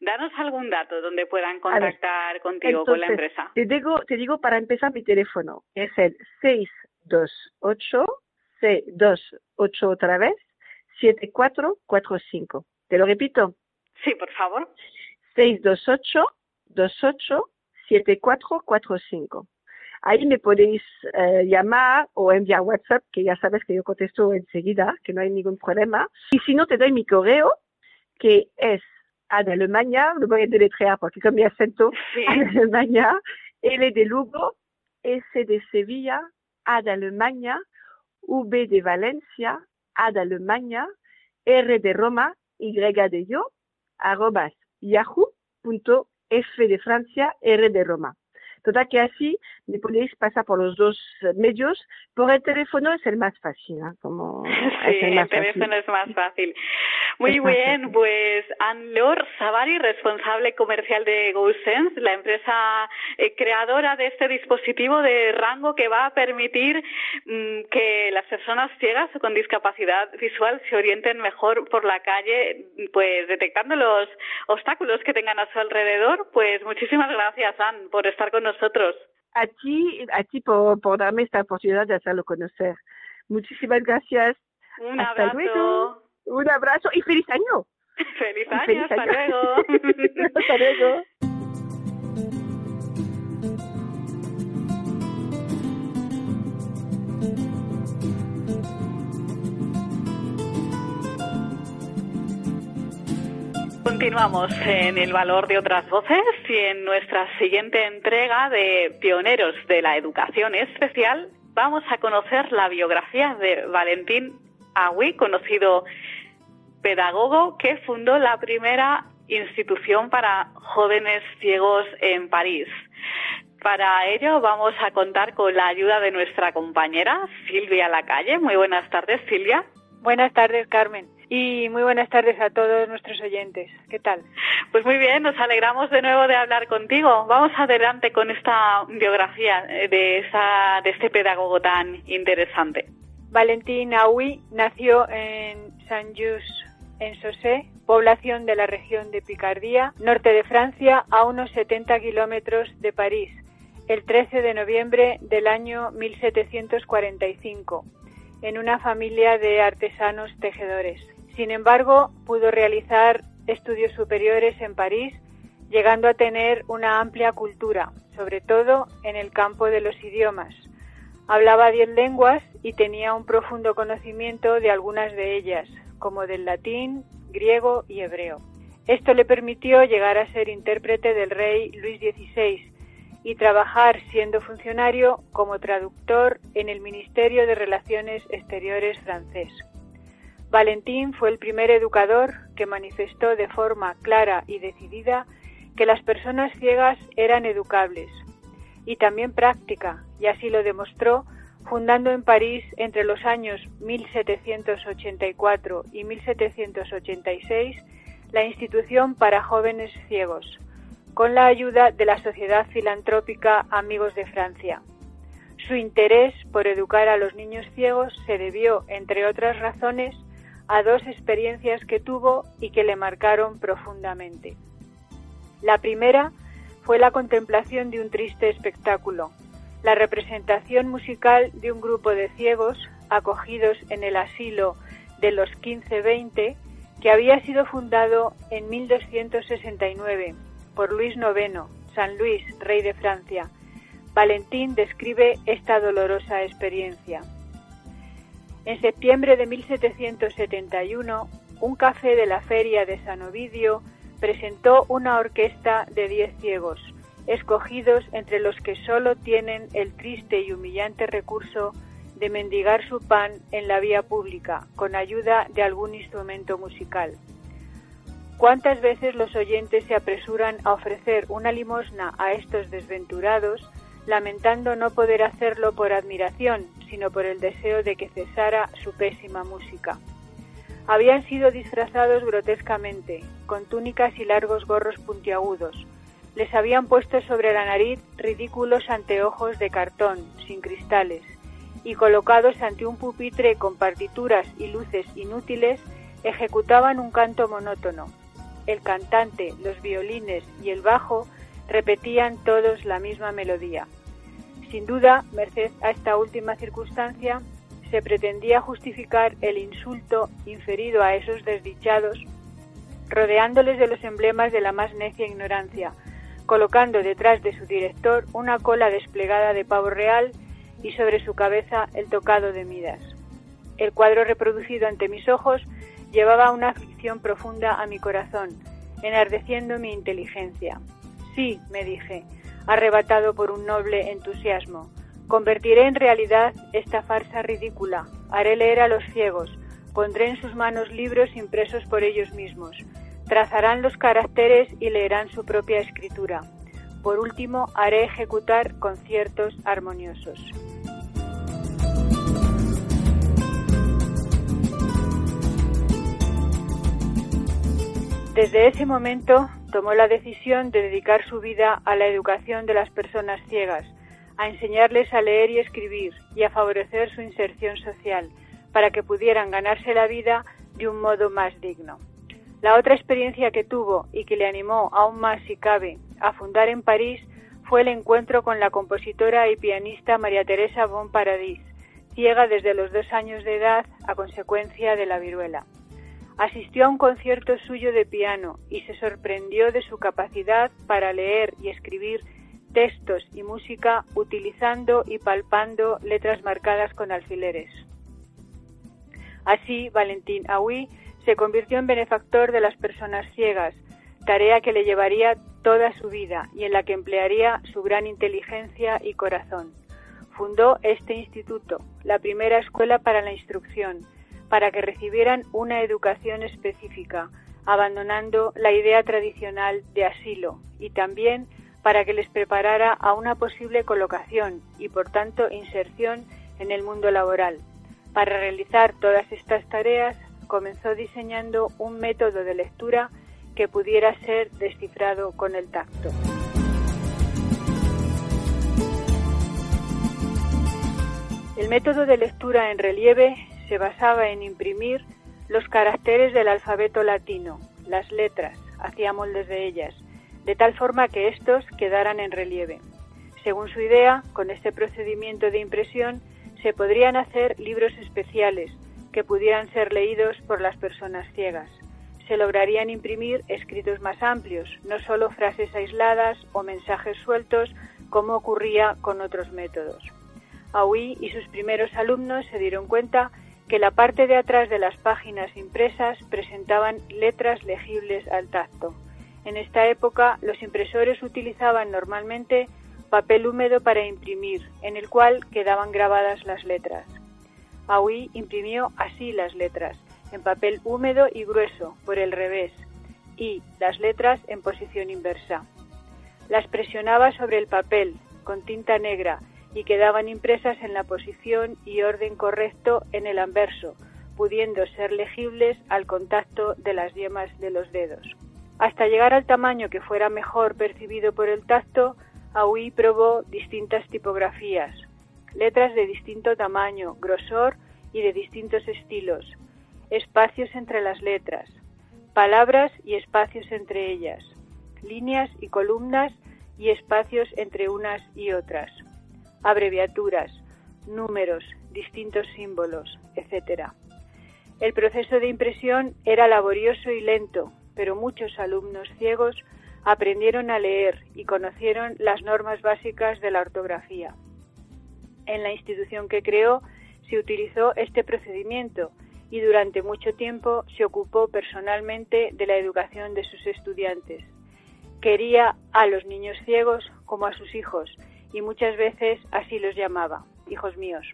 danos algún dato donde puedan contactar contigo con la empresa. Te digo, te digo para empezar mi teléfono, es el 628 628 otra vez 7445. ¿Te lo repito? Sí, por favor. 628 28 7445. Ahí me podéis eh, llamar o enviar WhatsApp, que ya sabes que yo contesto enseguida, que no hay ningún problema. Y si no, te doy mi correo, que es A de Alemania, lo voy a deletrear porque con mi acento, sí. A de Alemania, L de Lugo, S de Sevilla, A de Alemania, V de Valencia, a de Alemania, R de Roma, Y de yo, arrobas yahoo.f de Francia, R de Roma. Toda que así me podéis pasar por los dos medios. Por el teléfono es el más fácil, ¿no? Como sí, el, teléfono es más fácil. Muy bien, pues Anne-Laure Savary, responsable comercial de GoSense, la empresa eh, creadora de este dispositivo de rango que va a permitir mm, que las personas ciegas o con discapacidad visual se orienten mejor por la calle, pues detectando los obstáculos que tengan a su alrededor. Pues muchísimas gracias, Anne, por estar con nosotros. A ti, a ti por, por darme esta oportunidad de hacerlo conocer. Muchísimas gracias. Un Hasta abrazo. luego. Un abrazo y feliz año. Feliz año, Feliz hasta año. luego. Hasta luego. Continuamos en el valor de otras voces y en nuestra siguiente entrega de Pioneros de la Educación Especial vamos a conocer la biografía de Valentín Agui, conocido pedagogo que fundó la primera institución para jóvenes ciegos en París. Para ello vamos a contar con la ayuda de nuestra compañera Silvia Lacalle. Muy buenas tardes, Silvia. Buenas tardes, Carmen. Y muy buenas tardes a todos nuestros oyentes. ¿Qué tal? Pues muy bien, nos alegramos de nuevo de hablar contigo. Vamos adelante con esta biografía de, esa, de este pedagogo tan interesante. Valentín Aoui nació en Saint-Just, en Sosé, población de la región de Picardía, norte de Francia, a unos 70 kilómetros de París, el 13 de noviembre del año 1745, en una familia de artesanos tejedores. Sin embargo, pudo realizar estudios superiores en París, llegando a tener una amplia cultura, sobre todo en el campo de los idiomas. Hablaba diez lenguas y tenía un profundo conocimiento de algunas de ellas, como del latín, griego y hebreo. Esto le permitió llegar a ser intérprete del rey Luis XVI y trabajar siendo funcionario como traductor en el Ministerio de Relaciones Exteriores francés. Valentín fue el primer educador que manifestó de forma clara y decidida que las personas ciegas eran educables y también práctica, y así lo demostró fundando en París entre los años 1784 y 1786 la institución para jóvenes ciegos, con la ayuda de la Sociedad Filantrópica Amigos de Francia. Su interés por educar a los niños ciegos se debió, entre otras razones, a dos experiencias que tuvo y que le marcaron profundamente. La primera fue la contemplación de un triste espectáculo, la representación musical de un grupo de ciegos acogidos en el asilo de los 15-20 que había sido fundado en 1269 por Luis IX, San Luis, rey de Francia. Valentín describe esta dolorosa experiencia. En septiembre de 1771, un café de la feria de San Ovidio presentó una orquesta de diez ciegos, escogidos entre los que solo tienen el triste y humillante recurso de mendigar su pan en la vía pública con ayuda de algún instrumento musical. ¿Cuántas veces los oyentes se apresuran a ofrecer una limosna a estos desventurados, lamentando no poder hacerlo por admiración, sino por el deseo de que cesara su pésima música? Habían sido disfrazados grotescamente, con túnicas y largos gorros puntiagudos, les habían puesto sobre la nariz ridículos anteojos de cartón, sin cristales, y colocados ante un pupitre con partituras y luces inútiles, ejecutaban un canto monótono. El cantante, los violines y el bajo repetían todos la misma melodía. Sin duda, merced a esta última circunstancia, se pretendía justificar el insulto inferido a esos desdichados, rodeándoles de los emblemas de la más necia ignorancia, colocando detrás de su director una cola desplegada de pavo real y sobre su cabeza el tocado de Midas. El cuadro reproducido ante mis ojos llevaba una aflicción profunda a mi corazón, enardeciendo mi inteligencia. Sí, me dije, arrebatado por un noble entusiasmo, convertiré en realidad esta farsa ridícula, haré leer a los ciegos, pondré en sus manos libros impresos por ellos mismos, Trazarán los caracteres y leerán su propia escritura. Por último, haré ejecutar conciertos armoniosos. Desde ese momento tomó la decisión de dedicar su vida a la educación de las personas ciegas, a enseñarles a leer y escribir y a favorecer su inserción social, para que pudieran ganarse la vida de un modo más digno. La otra experiencia que tuvo y que le animó aún más, si cabe, a fundar en París fue el encuentro con la compositora y pianista María Teresa Bon Paradis, ciega desde los dos años de edad a consecuencia de la viruela. Asistió a un concierto suyo de piano y se sorprendió de su capacidad para leer y escribir textos y música utilizando y palpando letras marcadas con alfileres. Así, Valentín Aoui se convirtió en benefactor de las personas ciegas, tarea que le llevaría toda su vida y en la que emplearía su gran inteligencia y corazón. fundó este instituto, la primera escuela para la instrucción, para que recibieran una educación específica, abandonando la idea tradicional de asilo y también para que les preparara a una posible colocación y por tanto inserción en el mundo laboral. Para realizar todas estas tareas comenzó diseñando un método de lectura que pudiera ser descifrado con el tacto. El método de lectura en relieve se basaba en imprimir los caracteres del alfabeto latino, las letras, hacía moldes de ellas, de tal forma que estos quedaran en relieve. Según su idea, con este procedimiento de impresión se podrían hacer libros especiales que pudieran ser leídos por las personas ciegas. Se lograrían imprimir escritos más amplios, no solo frases aisladas o mensajes sueltos como ocurría con otros métodos. Aui y sus primeros alumnos se dieron cuenta que la parte de atrás de las páginas impresas presentaban letras legibles al tacto. En esta época los impresores utilizaban normalmente papel húmedo para imprimir, en el cual quedaban grabadas las letras. Aui imprimió así las letras, en papel húmedo y grueso, por el revés, y las letras en posición inversa. Las presionaba sobre el papel, con tinta negra, y quedaban impresas en la posición y orden correcto en el anverso, pudiendo ser legibles al contacto de las yemas de los dedos. Hasta llegar al tamaño que fuera mejor percibido por el tacto, Aui probó distintas tipografías, letras de distinto tamaño, grosor y de distintos estilos, espacios entre las letras, palabras y espacios entre ellas, líneas y columnas y espacios entre unas y otras abreviaturas, números, distintos símbolos, etc. El proceso de impresión era laborioso y lento, pero muchos alumnos ciegos aprendieron a leer y conocieron las normas básicas de la ortografía. En la institución que creó se utilizó este procedimiento y durante mucho tiempo se ocupó personalmente de la educación de sus estudiantes. Quería a los niños ciegos como a sus hijos y muchas veces así los llamaba, hijos míos.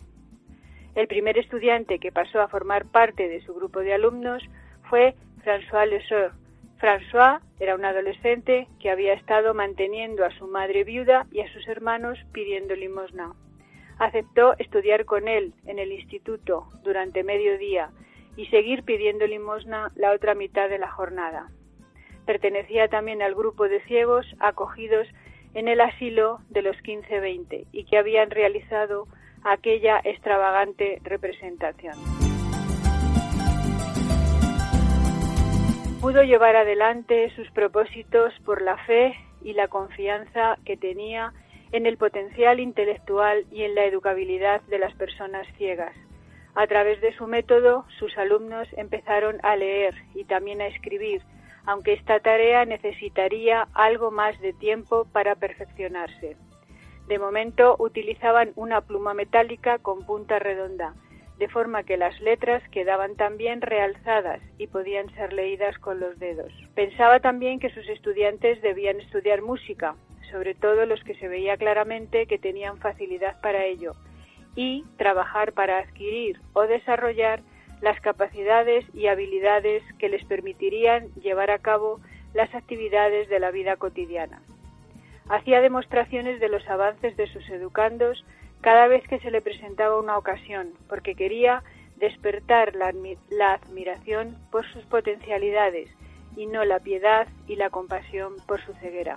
El primer estudiante que pasó a formar parte de su grupo de alumnos fue François Leseur. François era un adolescente que había estado manteniendo a su madre viuda y a sus hermanos pidiendo limosna. Aceptó estudiar con él en el instituto durante medio día y seguir pidiendo limosna la otra mitad de la jornada. Pertenecía también al grupo de ciegos acogidos en el asilo de los 15-20 y que habían realizado aquella extravagante representación. Pudo llevar adelante sus propósitos por la fe y la confianza que tenía en el potencial intelectual y en la educabilidad de las personas ciegas. A través de su método, sus alumnos empezaron a leer y también a escribir, aunque esta tarea necesitaría algo más de tiempo para perfeccionarse. De momento utilizaban una pluma metálica con punta redonda, de forma que las letras quedaban también realzadas y podían ser leídas con los dedos. Pensaba también que sus estudiantes debían estudiar música, sobre todo los que se veía claramente que tenían facilidad para ello, y trabajar para adquirir o desarrollar las capacidades y habilidades que les permitirían llevar a cabo las actividades de la vida cotidiana. Hacía demostraciones de los avances de sus educandos cada vez que se le presentaba una ocasión, porque quería despertar la, la, admiración por sus potencialidades y no la piedad y la compasión por su ceguera.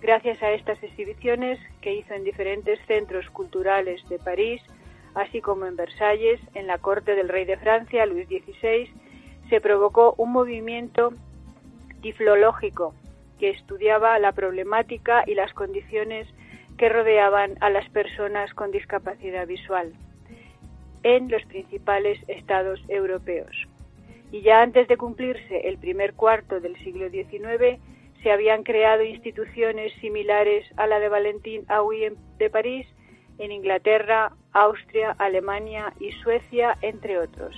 Gracias a estas exhibiciones que hizo en diferentes centros culturales de París, así como en Versalles, en la corte del rey de Francia, Luis XVI, se provocó un movimiento tiflológico que estudiaba la problemática y las condiciones que rodeaban a las personas con discapacidad visual en los principales estados europeos. Y ya antes de cumplirse el primer cuarto del siglo XIX, se habían creado instituciones similares a la de Valentín Aui de París en Inglaterra, Austria, Alemania y Suecia, entre otros.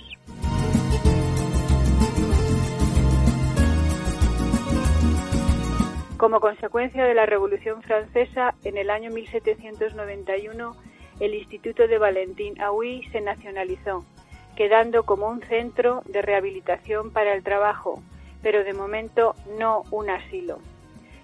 Como consecuencia de la Revolución Francesa, en el año 1791, el Instituto de Valentín Aui se nacionalizó, quedando como un centro de rehabilitación para el trabajo, pero de momento no un asilo.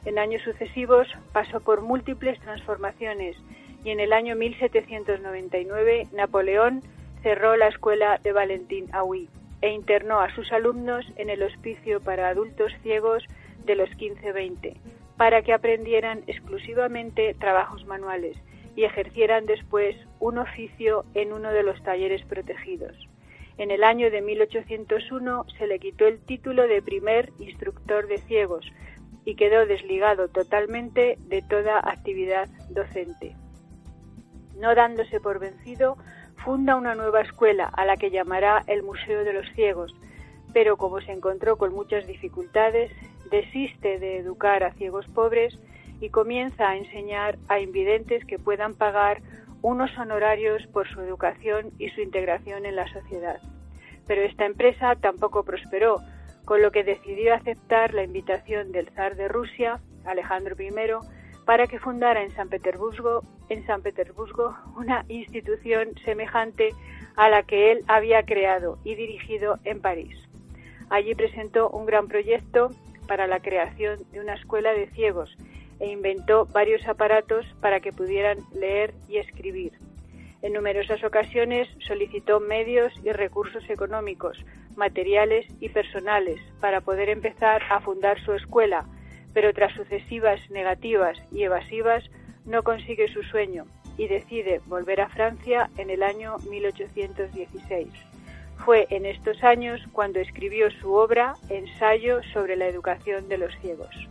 En años sucesivos pasó por múltiples transformaciones y en el año 1799 Napoleón cerró la escuela de Valentín Aui e internó a sus alumnos en el hospicio para adultos ciegos de los 15-20 para que aprendieran exclusivamente trabajos manuales y ejercieran después un oficio en uno de los talleres protegidos. En el año de 1801 se le quitó el título de primer instructor de ciegos y quedó desligado totalmente de toda actividad docente. No dándose por vencido, funda una nueva escuela a la que llamará el Museo de los Ciegos, pero como se encontró con muchas dificultades, desiste de educar a ciegos pobres y comienza a enseñar a invidentes que puedan pagar unos honorarios por su educación y su integración en la sociedad. Pero esta empresa tampoco prosperó, con lo que decidió aceptar la invitación del zar de Rusia, Alejandro I, para que fundara en San Petersburgo, en San Petersburgo una institución semejante a la que él había creado y dirigido en París. Allí presentó un gran proyecto para la creación de una escuela de ciegos e inventó varios aparatos para que pudieran leer y escribir. En numerosas ocasiones solicitó medios y recursos económicos, materiales y personales para poder empezar a fundar su escuela, pero tras sucesivas negativas y evasivas no consigue su sueño y decide volver a Francia en el año 1816. Fue en estos años cuando escribió su obra Ensayo sobre la educación de los ciegos.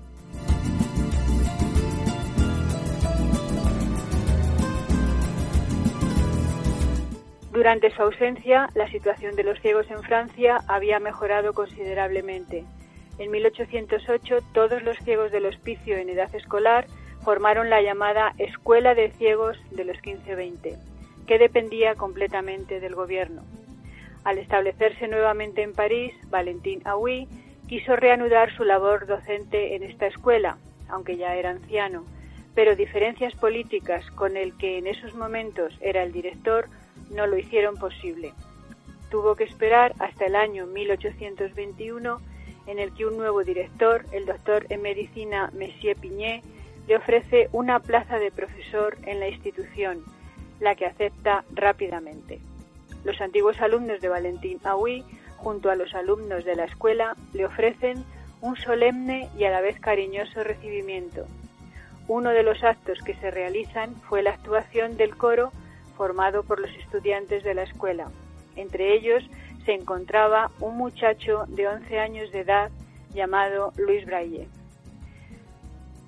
Durante su ausencia, la situación de los ciegos en Francia había mejorado considerablemente. En 1808 todos los ciegos del hospicio en edad escolar formaron la llamada Escuela de Ciegos de los 15-20, que dependía completamente del gobierno. Al establecerse nuevamente en París, Valentín Aui quiso reanudar su labor docente en esta escuela, aunque ya era anciano, pero diferencias políticas con el que en esos momentos era el director no lo hicieron posible. Tuvo que esperar hasta el año 1821 en el que un nuevo director, el doctor en medicina Messier Piñé, le ofrece una plaza de profesor en la institución, la que acepta rápidamente. Los antiguos alumnos de Valentín Aui, junto a los alumnos de la escuela, le ofrecen un solemne y a la vez cariñoso recibimiento. Uno de los actos que se realizan fue la actuación del coro formado por los estudiantes de la escuela. Entre ellos se encontraba un muchacho de 11 años de edad llamado Luis Braille.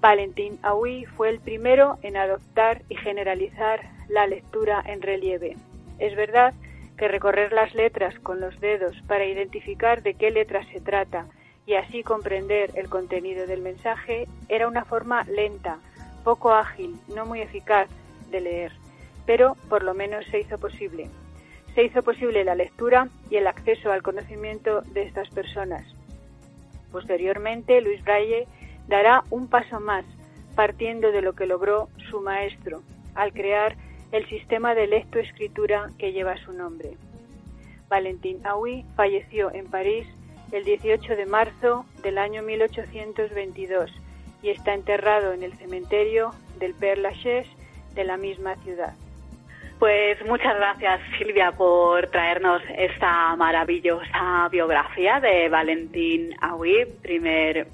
Valentín Aui fue el primero en adoptar y generalizar la lectura en relieve. Es verdad que recorrer las letras con los dedos para identificar de qué letras se trata y así comprender el contenido del mensaje era una forma lenta, poco ágil, no muy eficaz de leer, pero por lo menos se hizo posible se hizo posible la lectura y el acceso al conocimiento de estas personas. Posteriormente, Luis Braille dará un paso más, partiendo de lo que logró su maestro, al crear el sistema de lectoescritura que lleva su nombre. Valentín Aui falleció en París el 18 de marzo del año 1822 y está enterrado en el cementerio del Père Lachaise de la misma ciudad. Pues muchas gracias Silvia por traernos esta maravillosa biografía de Valentín Aui, primer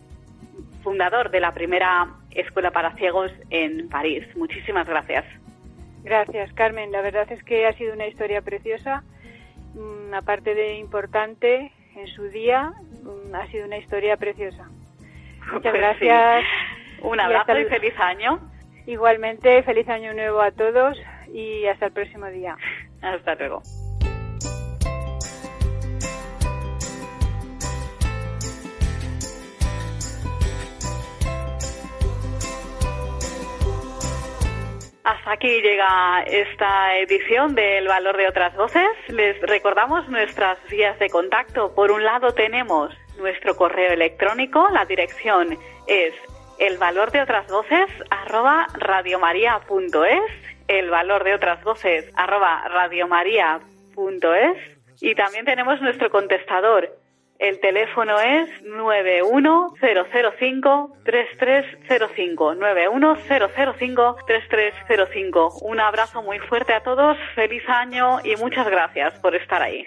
fundador de la primera escuela para ciegos en París. Muchísimas gracias. Gracias Carmen, la verdad es que ha sido una historia preciosa, mm, aparte de importante en su día, mm, ha sido una historia preciosa. Muchas pues gracias. Un abrazo y feliz año. Igualmente, feliz año nuevo a todos y hasta el próximo día. Hasta luego. Hasta aquí llega esta edición del Valor de otras voces. Les recordamos nuestras vías de contacto. Por un lado tenemos nuestro correo electrónico, la dirección es el valor de otras voces arroba radiomaria.es el valor de otras voces arroba radiomaria.es y también tenemos nuestro contestador. El teléfono es 91005-3305. 91005-3305. Un abrazo muy fuerte a todos, feliz año y muchas gracias por estar ahí.